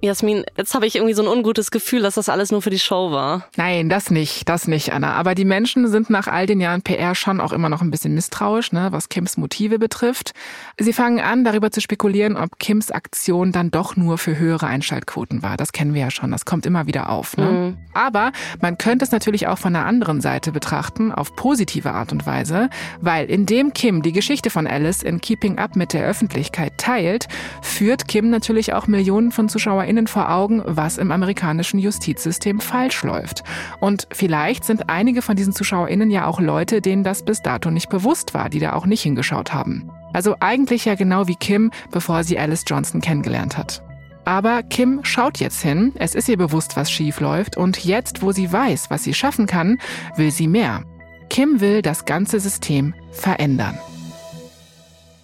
Jasmin, jetzt habe ich irgendwie so ein ungutes Gefühl, dass das alles nur für die Show war. Nein, das nicht, das nicht, Anna. Aber die Menschen sind nach all den Jahren PR schon auch immer noch ein bisschen misstrauisch, ne, was Kims Motive betrifft. Sie fangen an, darüber zu spekulieren, ob Kims Aktion dann doch nur für höhere Einschaltquoten war. Das kennen wir ja schon, das kommt immer wieder auf. Ne? Mhm. Aber man könnte es natürlich auch von der anderen Seite betrachten, auf positive Art und Weise, weil indem Kim die Geschichte von Alice in Keeping Up mit der Öffentlichkeit teilt, führt Kim natürlich auch Millionen von Zuschauern ZuschauerInnen vor Augen, was im amerikanischen Justizsystem falsch läuft. Und vielleicht sind einige von diesen ZuschauerInnen ja auch Leute, denen das bis dato nicht bewusst war, die da auch nicht hingeschaut haben. Also eigentlich ja genau wie Kim, bevor sie Alice Johnson kennengelernt hat. Aber Kim schaut jetzt hin, es ist ihr bewusst, was schief läuft und jetzt, wo sie weiß, was sie schaffen kann, will sie mehr. Kim will das ganze System verändern.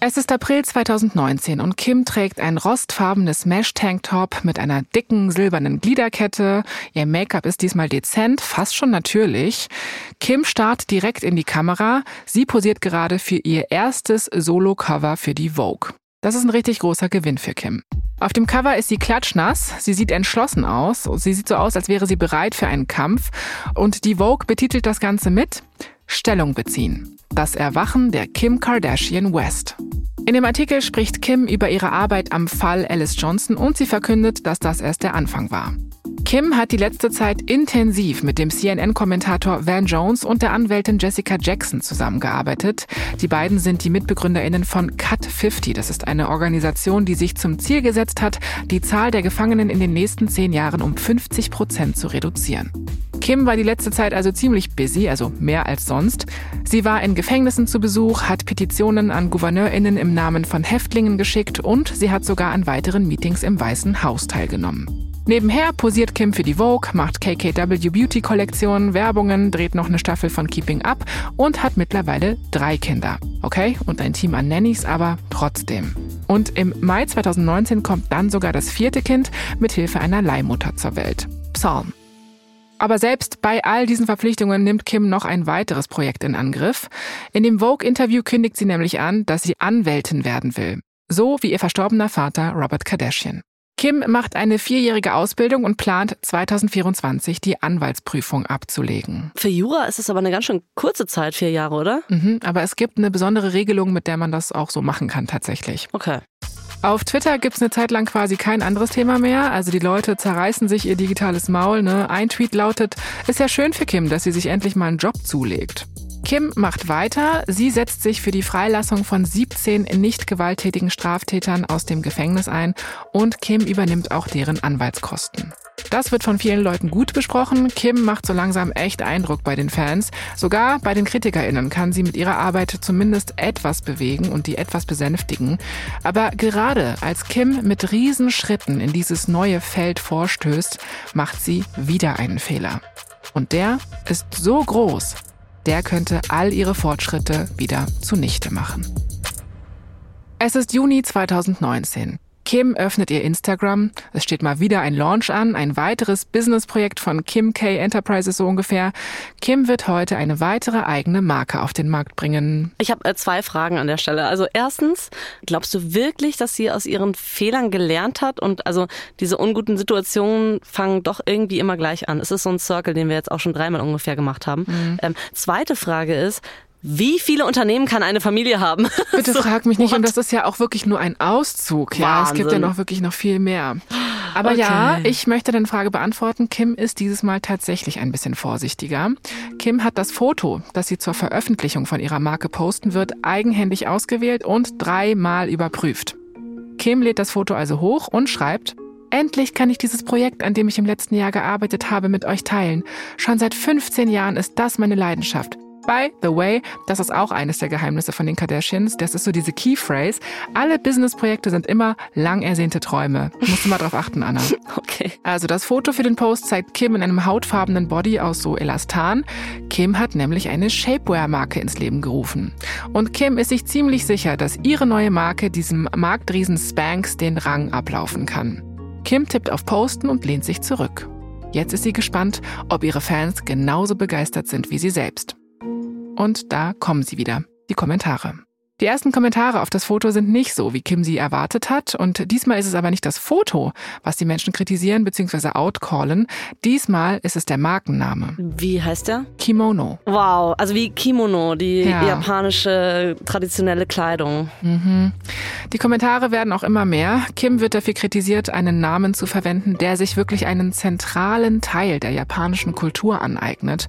Es ist April 2019 und Kim trägt ein rostfarbenes Mesh-Tanktop mit einer dicken silbernen Gliederkette. Ihr Make-up ist diesmal dezent, fast schon natürlich. Kim starrt direkt in die Kamera. Sie posiert gerade für ihr erstes Solo-Cover für die Vogue. Das ist ein richtig großer Gewinn für Kim. Auf dem Cover ist sie klatschnass, sie sieht entschlossen aus, sie sieht so aus, als wäre sie bereit für einen Kampf und die Vogue betitelt das Ganze mit Stellung beziehen. Das Erwachen der Kim Kardashian West. In dem Artikel spricht Kim über ihre Arbeit am Fall Alice Johnson und sie verkündet, dass das erst der Anfang war. Kim hat die letzte Zeit intensiv mit dem CNN-Kommentator Van Jones und der Anwältin Jessica Jackson zusammengearbeitet. Die beiden sind die MitbegründerInnen von Cut 50. Das ist eine Organisation, die sich zum Ziel gesetzt hat, die Zahl der Gefangenen in den nächsten zehn Jahren um 50 Prozent zu reduzieren. Kim war die letzte Zeit also ziemlich busy, also mehr als sonst. Sie war in Gefängnissen zu Besuch, hat Petitionen an GouverneurInnen im Namen von Häftlingen geschickt und sie hat sogar an weiteren Meetings im Weißen Haus teilgenommen. Nebenher posiert Kim für die Vogue, macht KKW Beauty Kollektionen, Werbungen, dreht noch eine Staffel von Keeping Up und hat mittlerweile drei Kinder. Okay, und ein Team an Nannies, aber trotzdem. Und im Mai 2019 kommt dann sogar das vierte Kind mit Hilfe einer Leihmutter zur Welt. Psalm. Aber selbst bei all diesen Verpflichtungen nimmt Kim noch ein weiteres Projekt in Angriff. In dem Vogue-Interview kündigt sie nämlich an, dass sie Anwältin werden will. So wie ihr verstorbener Vater Robert Kardashian. Kim macht eine vierjährige Ausbildung und plant 2024 die Anwaltsprüfung abzulegen. Für Jura ist es aber eine ganz schön kurze Zeit, vier Jahre, oder? Mhm, aber es gibt eine besondere Regelung, mit der man das auch so machen kann tatsächlich. Okay. Auf Twitter gibt's eine Zeit lang quasi kein anderes Thema mehr. Also die Leute zerreißen sich ihr digitales Maul. Ne? Ein Tweet lautet, ist ja schön für Kim, dass sie sich endlich mal einen Job zulegt. Kim macht weiter. Sie setzt sich für die Freilassung von 17 nicht gewalttätigen Straftätern aus dem Gefängnis ein und Kim übernimmt auch deren Anwaltskosten. Das wird von vielen Leuten gut besprochen. Kim macht so langsam echt Eindruck bei den Fans. Sogar bei den KritikerInnen kann sie mit ihrer Arbeit zumindest etwas bewegen und die etwas besänftigen. Aber gerade als Kim mit Riesenschritten in dieses neue Feld vorstößt, macht sie wieder einen Fehler. Und der ist so groß, der könnte all ihre Fortschritte wieder zunichte machen. Es ist Juni 2019. Kim öffnet ihr Instagram. Es steht mal wieder ein Launch an, ein weiteres Businessprojekt von Kim K Enterprises so ungefähr. Kim wird heute eine weitere eigene Marke auf den Markt bringen. Ich habe äh, zwei Fragen an der Stelle. Also erstens, glaubst du wirklich, dass sie aus ihren Fehlern gelernt hat und also diese unguten Situationen fangen doch irgendwie immer gleich an? Es ist so ein Circle, den wir jetzt auch schon dreimal ungefähr gemacht haben. Mhm. Ähm, zweite Frage ist, wie viele Unternehmen kann eine Familie haben? *laughs* Bitte so, frag mich nicht. What? Und das ist ja auch wirklich nur ein Auszug. Ja, Wahnsinn. es gibt ja noch wirklich noch viel mehr. Aber okay. ja, ich möchte deine Frage beantworten. Kim ist dieses Mal tatsächlich ein bisschen vorsichtiger. Kim hat das Foto, das sie zur Veröffentlichung von ihrer Marke posten wird, eigenhändig ausgewählt und dreimal überprüft. Kim lädt das Foto also hoch und schreibt, Endlich kann ich dieses Projekt, an dem ich im letzten Jahr gearbeitet habe, mit euch teilen. Schon seit 15 Jahren ist das meine Leidenschaft. By the way, das ist auch eines der Geheimnisse von den Kardashians. Das ist so diese Key Phrase. Alle Businessprojekte sind immer lang ersehnte Träume. Musst du mal drauf achten, Anna. *laughs* Okay. Also das Foto für den Post zeigt Kim in einem hautfarbenen Body aus so Elastan. Kim hat nämlich eine Shapewear-Marke ins Leben gerufen. Und Kim ist sich ziemlich sicher, dass ihre neue Marke diesem Marktriesen Spanx den Rang ablaufen kann. Kim tippt auf Posten und lehnt sich zurück. Jetzt ist sie gespannt, ob ihre Fans genauso begeistert sind wie sie selbst. Und da kommen sie wieder, die Kommentare. Die ersten Kommentare auf das Foto sind nicht so, wie Kim sie erwartet hat. Und diesmal ist es aber nicht das Foto, was die Menschen kritisieren bzw. outcallen. Diesmal ist es der Markenname. Wie heißt der? Kimono. Wow, also wie Kimono, die ja. japanische traditionelle Kleidung. Mhm. Die Kommentare werden auch immer mehr. Kim wird dafür kritisiert, einen Namen zu verwenden, der sich wirklich einen zentralen Teil der japanischen Kultur aneignet.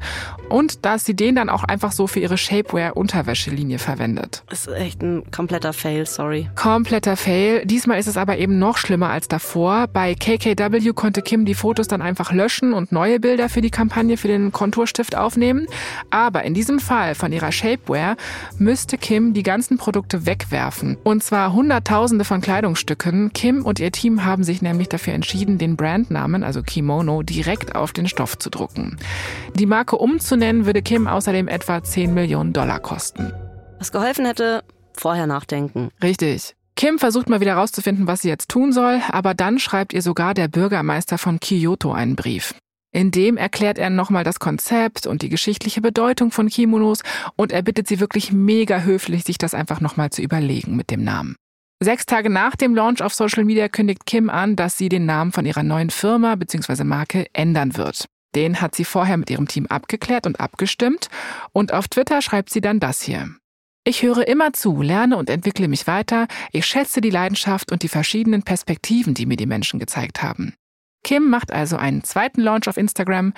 Und dass sie den dann auch einfach so für ihre Shapewear-Unterwäschelinie verwendet echt ein kompletter Fail, sorry. Kompletter Fail. Diesmal ist es aber eben noch schlimmer als davor. Bei KKW konnte Kim die Fotos dann einfach löschen und neue Bilder für die Kampagne für den Konturstift aufnehmen. Aber in diesem Fall von ihrer Shapewear müsste Kim die ganzen Produkte wegwerfen. Und zwar Hunderttausende von Kleidungsstücken. Kim und ihr Team haben sich nämlich dafür entschieden, den Brandnamen, also Kimono, direkt auf den Stoff zu drucken. Die Marke umzunennen würde Kim außerdem etwa 10 Millionen Dollar kosten. Was geholfen hätte, vorher nachdenken. Richtig. Kim versucht mal wieder herauszufinden, was sie jetzt tun soll, aber dann schreibt ihr sogar der Bürgermeister von Kyoto einen Brief. In dem erklärt er nochmal das Konzept und die geschichtliche Bedeutung von Kimonos und er bittet sie wirklich mega höflich, sich das einfach nochmal zu überlegen mit dem Namen. Sechs Tage nach dem Launch auf Social Media kündigt Kim an, dass sie den Namen von ihrer neuen Firma bzw. Marke ändern wird. Den hat sie vorher mit ihrem Team abgeklärt und abgestimmt. Und auf Twitter schreibt sie dann das hier. Ich höre immer zu, lerne und entwickle mich weiter. Ich schätze die Leidenschaft und die verschiedenen Perspektiven, die mir die Menschen gezeigt haben. Kim macht also einen zweiten Launch auf Instagram.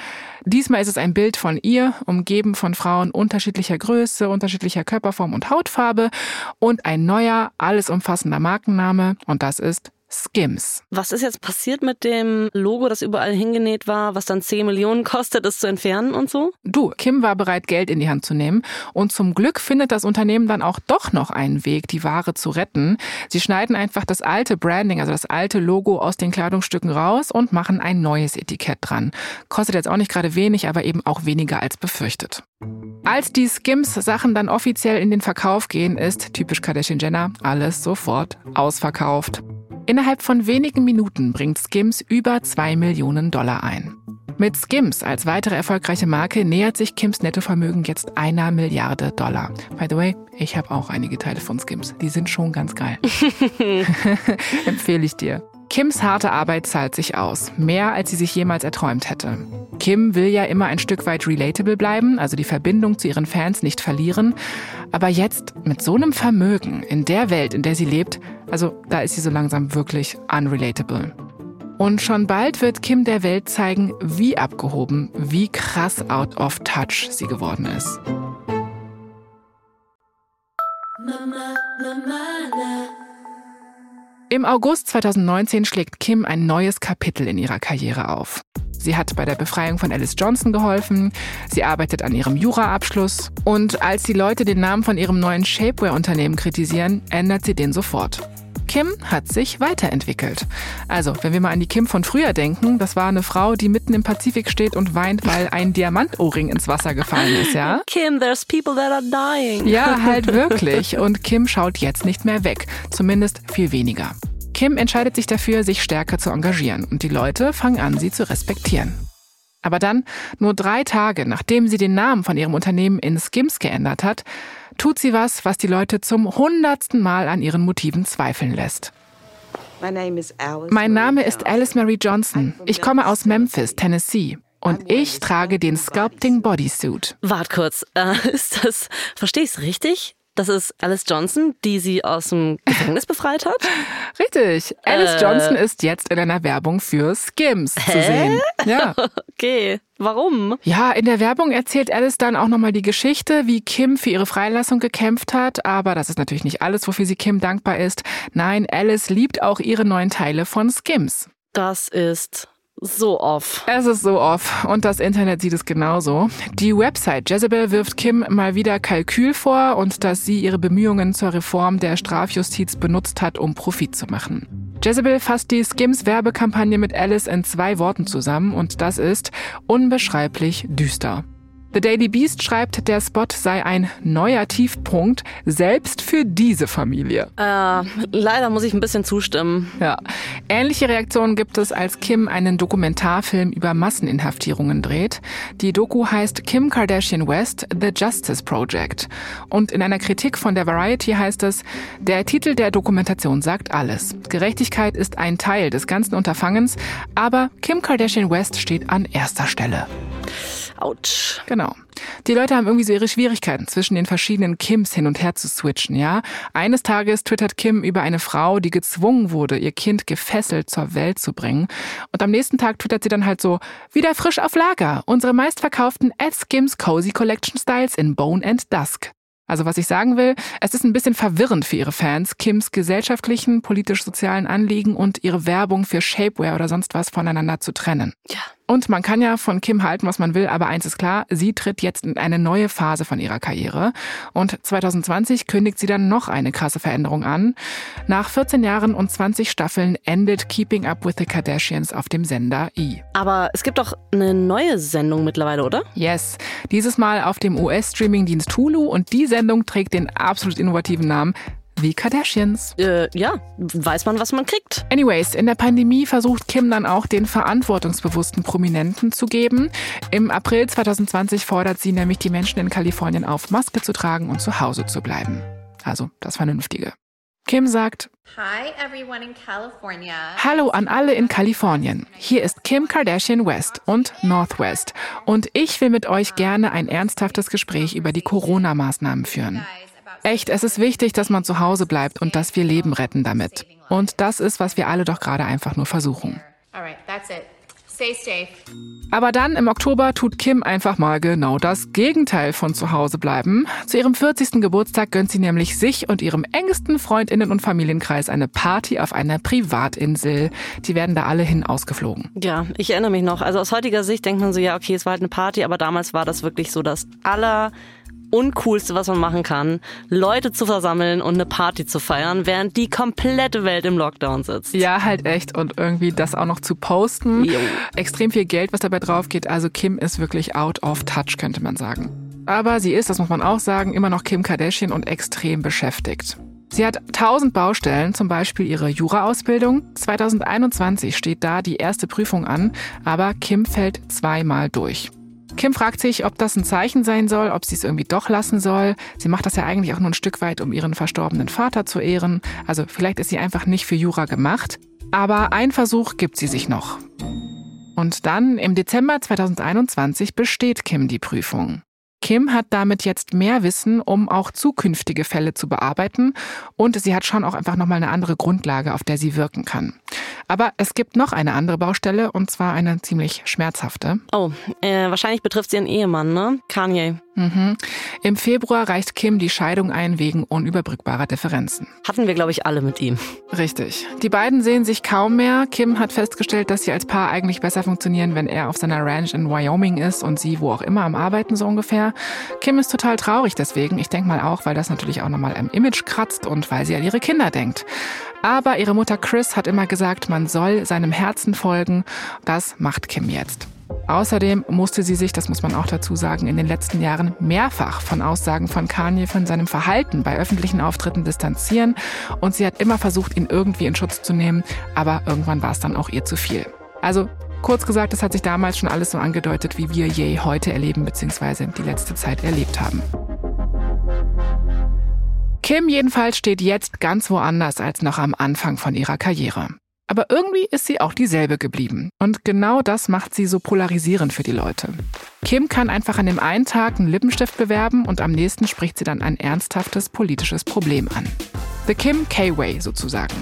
Diesmal ist es ein Bild von ihr, umgeben von Frauen unterschiedlicher Größe, unterschiedlicher Körperform und Hautfarbe und ein neuer, alles umfassender Markenname und das ist Skims. Was ist jetzt passiert mit dem Logo, das überall hingenäht war, was dann 10 Millionen kostet, es zu entfernen und so? Du, Kim war bereit, Geld in die Hand zu nehmen. Und zum Glück findet das Unternehmen dann auch doch noch einen Weg, die Ware zu retten. Sie schneiden einfach das alte Branding, also das alte Logo aus den Kleidungsstücken raus und machen ein neues Etikett dran. Kostet jetzt auch nicht gerade wenig, aber eben auch weniger als befürchtet. Als die Skims-Sachen dann offiziell in den Verkauf gehen, ist typisch Kardashian Jenner alles sofort ausverkauft. Innerhalb von wenigen Minuten bringt Skims über 2 Millionen Dollar ein. Mit Skims als weitere erfolgreiche Marke nähert sich Kims Nettovermögen jetzt einer Milliarde Dollar. By the way, ich habe auch einige Teile von Skims. Die sind schon ganz geil. *laughs* *laughs* Empfehle ich dir. Kims harte Arbeit zahlt sich aus, mehr als sie sich jemals erträumt hätte. Kim will ja immer ein Stück weit relatable bleiben, also die Verbindung zu ihren Fans nicht verlieren. Aber jetzt mit so einem Vermögen in der Welt, in der sie lebt, also da ist sie so langsam wirklich unrelatable. Und schon bald wird Kim der Welt zeigen, wie abgehoben, wie krass out of touch sie geworden ist. Mama, Mama, Im August 2019 schlägt Kim ein neues Kapitel in ihrer Karriere auf. Sie hat bei der Befreiung von Alice Johnson geholfen. Sie arbeitet an ihrem Juraabschluss. Und als die Leute den Namen von ihrem neuen Shapewear-Unternehmen kritisieren, ändert sie den sofort. Kim hat sich weiterentwickelt. Also, wenn wir mal an die Kim von früher denken, das war eine Frau, die mitten im Pazifik steht und weint, weil ein Diamantohrring ins Wasser gefallen ist, ja? *laughs* Kim, there's people that are dying. Ja, *laughs* halt wirklich. Und Kim schaut jetzt nicht mehr weg. Zumindest viel weniger. Kim entscheidet sich dafür, sich stärker zu engagieren und die Leute fangen an, sie zu respektieren. Aber dann, nur drei Tage nachdem sie den Namen von ihrem Unternehmen in Skims geändert hat, tut sie was, was die Leute zum hundertsten Mal an ihren Motiven zweifeln lässt. Mein Name ist Alice Mary Johnson. Ich komme aus Memphis, Tennessee. Und ich trage den Sculpting Bodysuit. Wart kurz, äh, *laughs* ist das, verstehe ich es richtig? Das ist Alice Johnson, die sie aus dem Gefängnis befreit hat. *laughs* Richtig. Alice äh, Johnson ist jetzt in einer Werbung für Skims hä? zu sehen. Ja. *laughs* Okay. Warum? Ja, in der Werbung erzählt Alice dann auch nochmal die Geschichte, wie Kim für ihre Freilassung gekämpft hat. Aber das ist natürlich nicht alles, wofür sie Kim dankbar ist. Nein, Alice liebt auch ihre neuen Teile von Skims. Das ist so off. Es ist so off und das Internet sieht es genauso. Die Website Jezebel wirft Kim mal wieder Kalkül vor und dass sie ihre Bemühungen zur Reform der Strafjustiz benutzt hat, um Profit zu machen. Jezebel fasst die Skims Werbekampagne mit Alice in zwei Worten zusammen und das ist unbeschreiblich düster. The Daily Beast schreibt, der Spot sei ein neuer Tiefpunkt, selbst für diese Familie. Äh, leider muss ich ein bisschen zustimmen. Ja. Ähnliche Reaktionen gibt es, als Kim einen Dokumentarfilm über Masseninhaftierungen dreht. Die Doku heißt Kim Kardashian West, The Justice Project. Und in einer Kritik von der Variety heißt es, der Titel der Dokumentation sagt alles. Gerechtigkeit ist ein Teil des ganzen Unterfangens, aber Kim Kardashian West steht an erster Stelle. Autsch. Genau. Die Leute haben irgendwie so ihre Schwierigkeiten, zwischen den verschiedenen Kims hin und her zu switchen, ja? Eines Tages twittert Kim über eine Frau, die gezwungen wurde, ihr Kind gefesselt zur Welt zu bringen. Und am nächsten Tag twittert sie dann halt so, wieder frisch auf Lager, unsere meistverkauften At Skims Cozy Collection Styles in Bone and Dusk. Also was ich sagen will, es ist ein bisschen verwirrend für ihre Fans, Kims gesellschaftlichen, politisch-sozialen Anliegen und ihre Werbung für Shapewear oder sonst was voneinander zu trennen. Ja. Und man kann ja von Kim halten, was man will, aber eins ist klar, sie tritt jetzt in eine neue Phase von ihrer Karriere. Und 2020 kündigt sie dann noch eine krasse Veränderung an. Nach 14 Jahren und 20 Staffeln endet Keeping Up with the Kardashians auf dem Sender E. Aber es gibt doch eine neue Sendung mittlerweile, oder? Yes. Dieses Mal auf dem US-Streaming-Dienst Hulu und die Sendung trägt den absolut innovativen Namen wie Kardashians. Äh, ja, weiß man, was man kriegt. Anyways, in der Pandemie versucht Kim dann auch den verantwortungsbewussten Prominenten zu geben. Im April 2020 fordert sie nämlich die Menschen in Kalifornien auf, Maske zu tragen und zu Hause zu bleiben. Also das Vernünftige. Kim sagt, Hallo an alle in Kalifornien. Hier ist Kim Kardashian West und Northwest. Und ich will mit euch gerne ein ernsthaftes Gespräch über die Corona-Maßnahmen führen. Echt, es ist wichtig, dass man zu Hause bleibt und dass wir Leben retten damit. Und das ist, was wir alle doch gerade einfach nur versuchen. Aber dann im Oktober tut Kim einfach mal genau das Gegenteil von zu Hause bleiben. Zu ihrem 40. Geburtstag gönnt sie nämlich sich und ihrem engsten Freundinnen- und Familienkreis eine Party auf einer Privatinsel. Die werden da alle hin ausgeflogen. Ja, ich erinnere mich noch. Also aus heutiger Sicht denkt man so, ja, okay, es war halt eine Party, aber damals war das wirklich so das aller Uncoolste, was man machen kann, Leute zu versammeln und eine Party zu feiern, während die komplette Welt im Lockdown sitzt. Ja, halt echt. Und irgendwie das auch noch zu posten. Jo. Extrem viel Geld, was dabei drauf geht. Also Kim ist wirklich out of touch, könnte man sagen. Aber sie ist, das muss man auch sagen, immer noch Kim Kardashian und extrem beschäftigt. Sie hat tausend Baustellen, zum Beispiel ihre Jura-Ausbildung. 2021 steht da die erste Prüfung an, aber Kim fällt zweimal durch. Kim fragt sich, ob das ein Zeichen sein soll, ob sie es irgendwie doch lassen soll. Sie macht das ja eigentlich auch nur ein Stück weit, um ihren verstorbenen Vater zu ehren. Also vielleicht ist sie einfach nicht für Jura gemacht. Aber ein Versuch gibt sie sich noch. Und dann im Dezember 2021 besteht Kim die Prüfung. Kim hat damit jetzt mehr Wissen, um auch zukünftige Fälle zu bearbeiten und sie hat schon auch einfach nochmal eine andere Grundlage, auf der sie wirken kann. Aber es gibt noch eine andere Baustelle und zwar eine ziemlich schmerzhafte. Oh, äh, wahrscheinlich betrifft sie ihren Ehemann, ne? Kanye. Mhm. Im Februar reicht Kim die Scheidung ein wegen unüberbrückbarer Differenzen. Hatten wir, glaube ich, alle mit ihm. Richtig. Die beiden sehen sich kaum mehr. Kim hat festgestellt, dass sie als Paar eigentlich besser funktionieren, wenn er auf seiner Ranch in Wyoming ist und sie wo auch immer am Arbeiten so ungefähr. Kim ist total traurig deswegen. Ich denke mal auch, weil das natürlich auch nochmal am Image kratzt und weil sie an ihre Kinder denkt. Aber ihre Mutter Chris hat immer gesagt, man soll seinem Herzen folgen. Das macht Kim jetzt. Außerdem musste sie sich, das muss man auch dazu sagen, in den letzten Jahren mehrfach von Aussagen von Kanye von seinem Verhalten bei öffentlichen Auftritten distanzieren und sie hat immer versucht, ihn irgendwie in Schutz zu nehmen, aber irgendwann war es dann auch ihr zu viel. Also kurz gesagt, es hat sich damals schon alles so angedeutet, wie wir je heute erleben bzw. die letzte Zeit erlebt haben. Kim jedenfalls steht jetzt ganz woanders als noch am Anfang von ihrer Karriere. Aber irgendwie ist sie auch dieselbe geblieben. Und genau das macht sie so polarisierend für die Leute. Kim kann einfach an dem einen Tag einen Lippenstift bewerben und am nächsten spricht sie dann ein ernsthaftes politisches Problem an. The Kim K-Way sozusagen.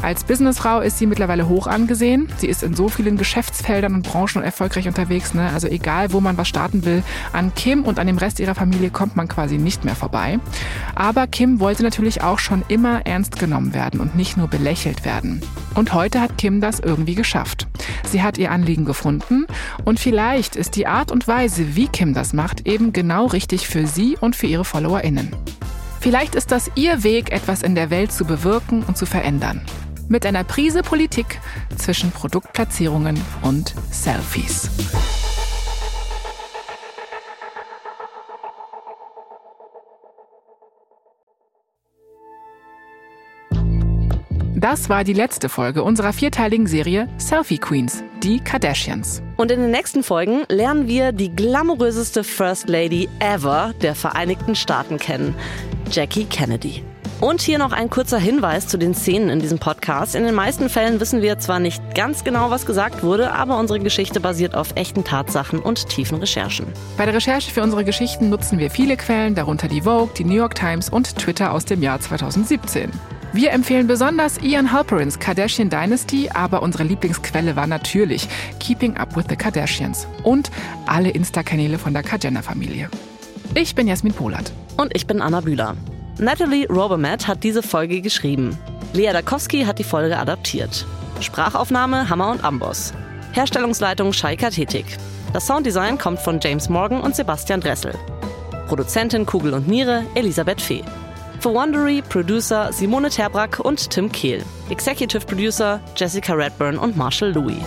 Als Businessfrau ist sie mittlerweile hoch angesehen. Sie ist in so vielen Geschäftsfeldern und Branchen erfolgreich unterwegs. Ne? Also egal, wo man was starten will, an Kim und an dem Rest ihrer Familie kommt man quasi nicht mehr vorbei. Aber Kim wollte natürlich auch schon immer ernst genommen werden und nicht nur belächelt werden. Und heute hat Kim das irgendwie geschafft. Sie hat ihr Anliegen gefunden und vielleicht ist die Art und Weise, wie Kim das macht, eben genau richtig für sie und für ihre FollowerInnen. Vielleicht ist das ihr Weg, etwas in der Welt zu bewirken und zu verändern mit einer Prise Politik zwischen Produktplatzierungen und Selfies. Das war die letzte Folge unserer vierteiligen Serie Selfie Queens, die Kardashians. Und in den nächsten Folgen lernen wir die glamouröseste First Lady ever der Vereinigten Staaten kennen, Jackie Kennedy. Und hier noch ein kurzer Hinweis zu den Szenen in diesem Podcast. In den meisten Fällen wissen wir zwar nicht ganz genau, was gesagt wurde, aber unsere Geschichte basiert auf echten Tatsachen und tiefen Recherchen. Bei der Recherche für unsere Geschichten nutzen wir viele Quellen, darunter die Vogue, die New York Times und Twitter aus dem Jahr 2017. Wir empfehlen besonders Ian Halperins Kardashian Dynasty, aber unsere Lieblingsquelle war natürlich Keeping Up with the Kardashians und alle Insta-Kanäle von der Kardashian-Familie. Ich bin Jasmin Polat. Und ich bin Anna Bühler. Natalie Robermatt hat diese Folge geschrieben. Lea Dakowski hat die Folge adaptiert. Sprachaufnahme Hammer und Amboss. Herstellungsleitung Shaika Tetik. Das Sounddesign kommt von James Morgan und Sebastian Dressel. Produzentin Kugel und Niere Elisabeth Fee. Für Wondery Producer Simone Terbrack und Tim Kehl. Executive Producer Jessica Redburn und Marshall Louis.